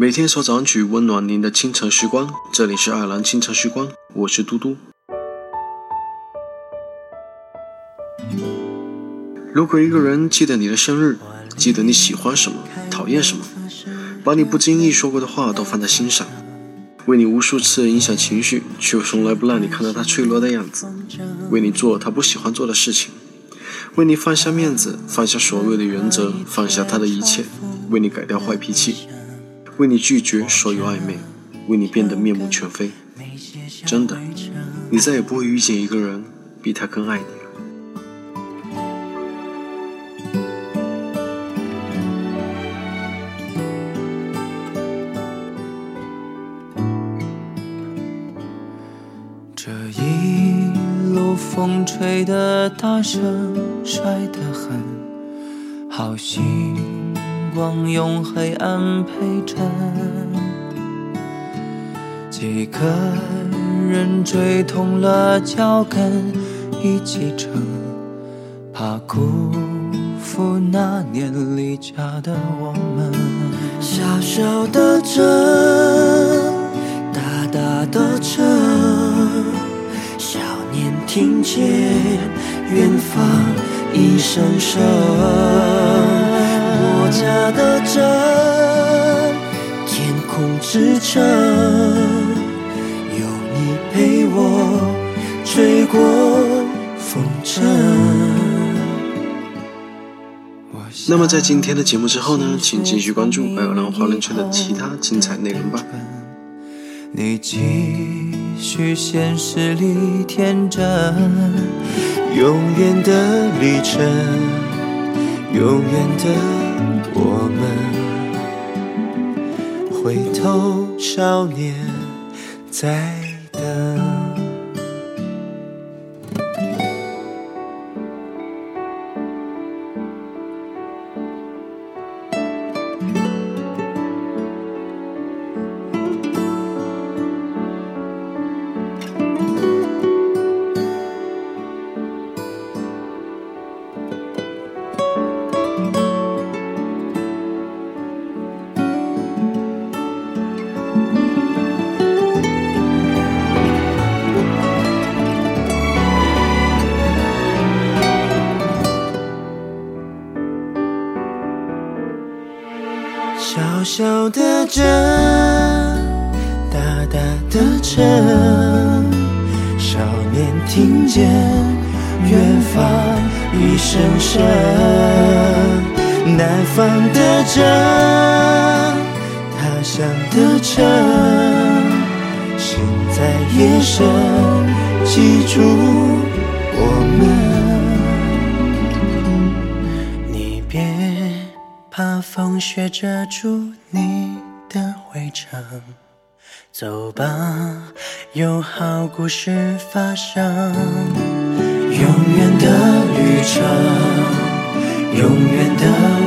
每天首早上曲温暖您的清晨时光，这里是爱尔兰清晨时光，我是嘟嘟。如果一个人记得你的生日，记得你喜欢什么，讨厌什么，把你不经意说过的话都放在心上，为你无数次影响情绪，却从来不让你看到他脆弱的样子，为你做他不喜欢做的事情，为你放下面子，放下所谓的原则，放下他的一切，为你改掉坏脾气。为你拒绝所有暧昧，为你变得面目全非。真的，你再也不会遇见一个人比他更爱你了。这一路风吹得大声，摔得很，好心。光用黑暗陪衬，几个人追痛了脚跟，一起撑，怕辜负那年离家的我们。小小的镇，大大的城，少年听见远方一声声。的镇，天空之城，有你陪我吹过风尘。那么在今天的节目之后呢，请继续关注爱尔兰华人圈的其他精彩内容吧。你继续现实里天真，永远的旅程，永远的。回头，少年在小的镇，大大的城，少年听见远方一声声，南方的镇，他乡的城，心在夜深记住我们，风雪遮住你的回程，走吧，有好故事发生。永远的旅程，永远的。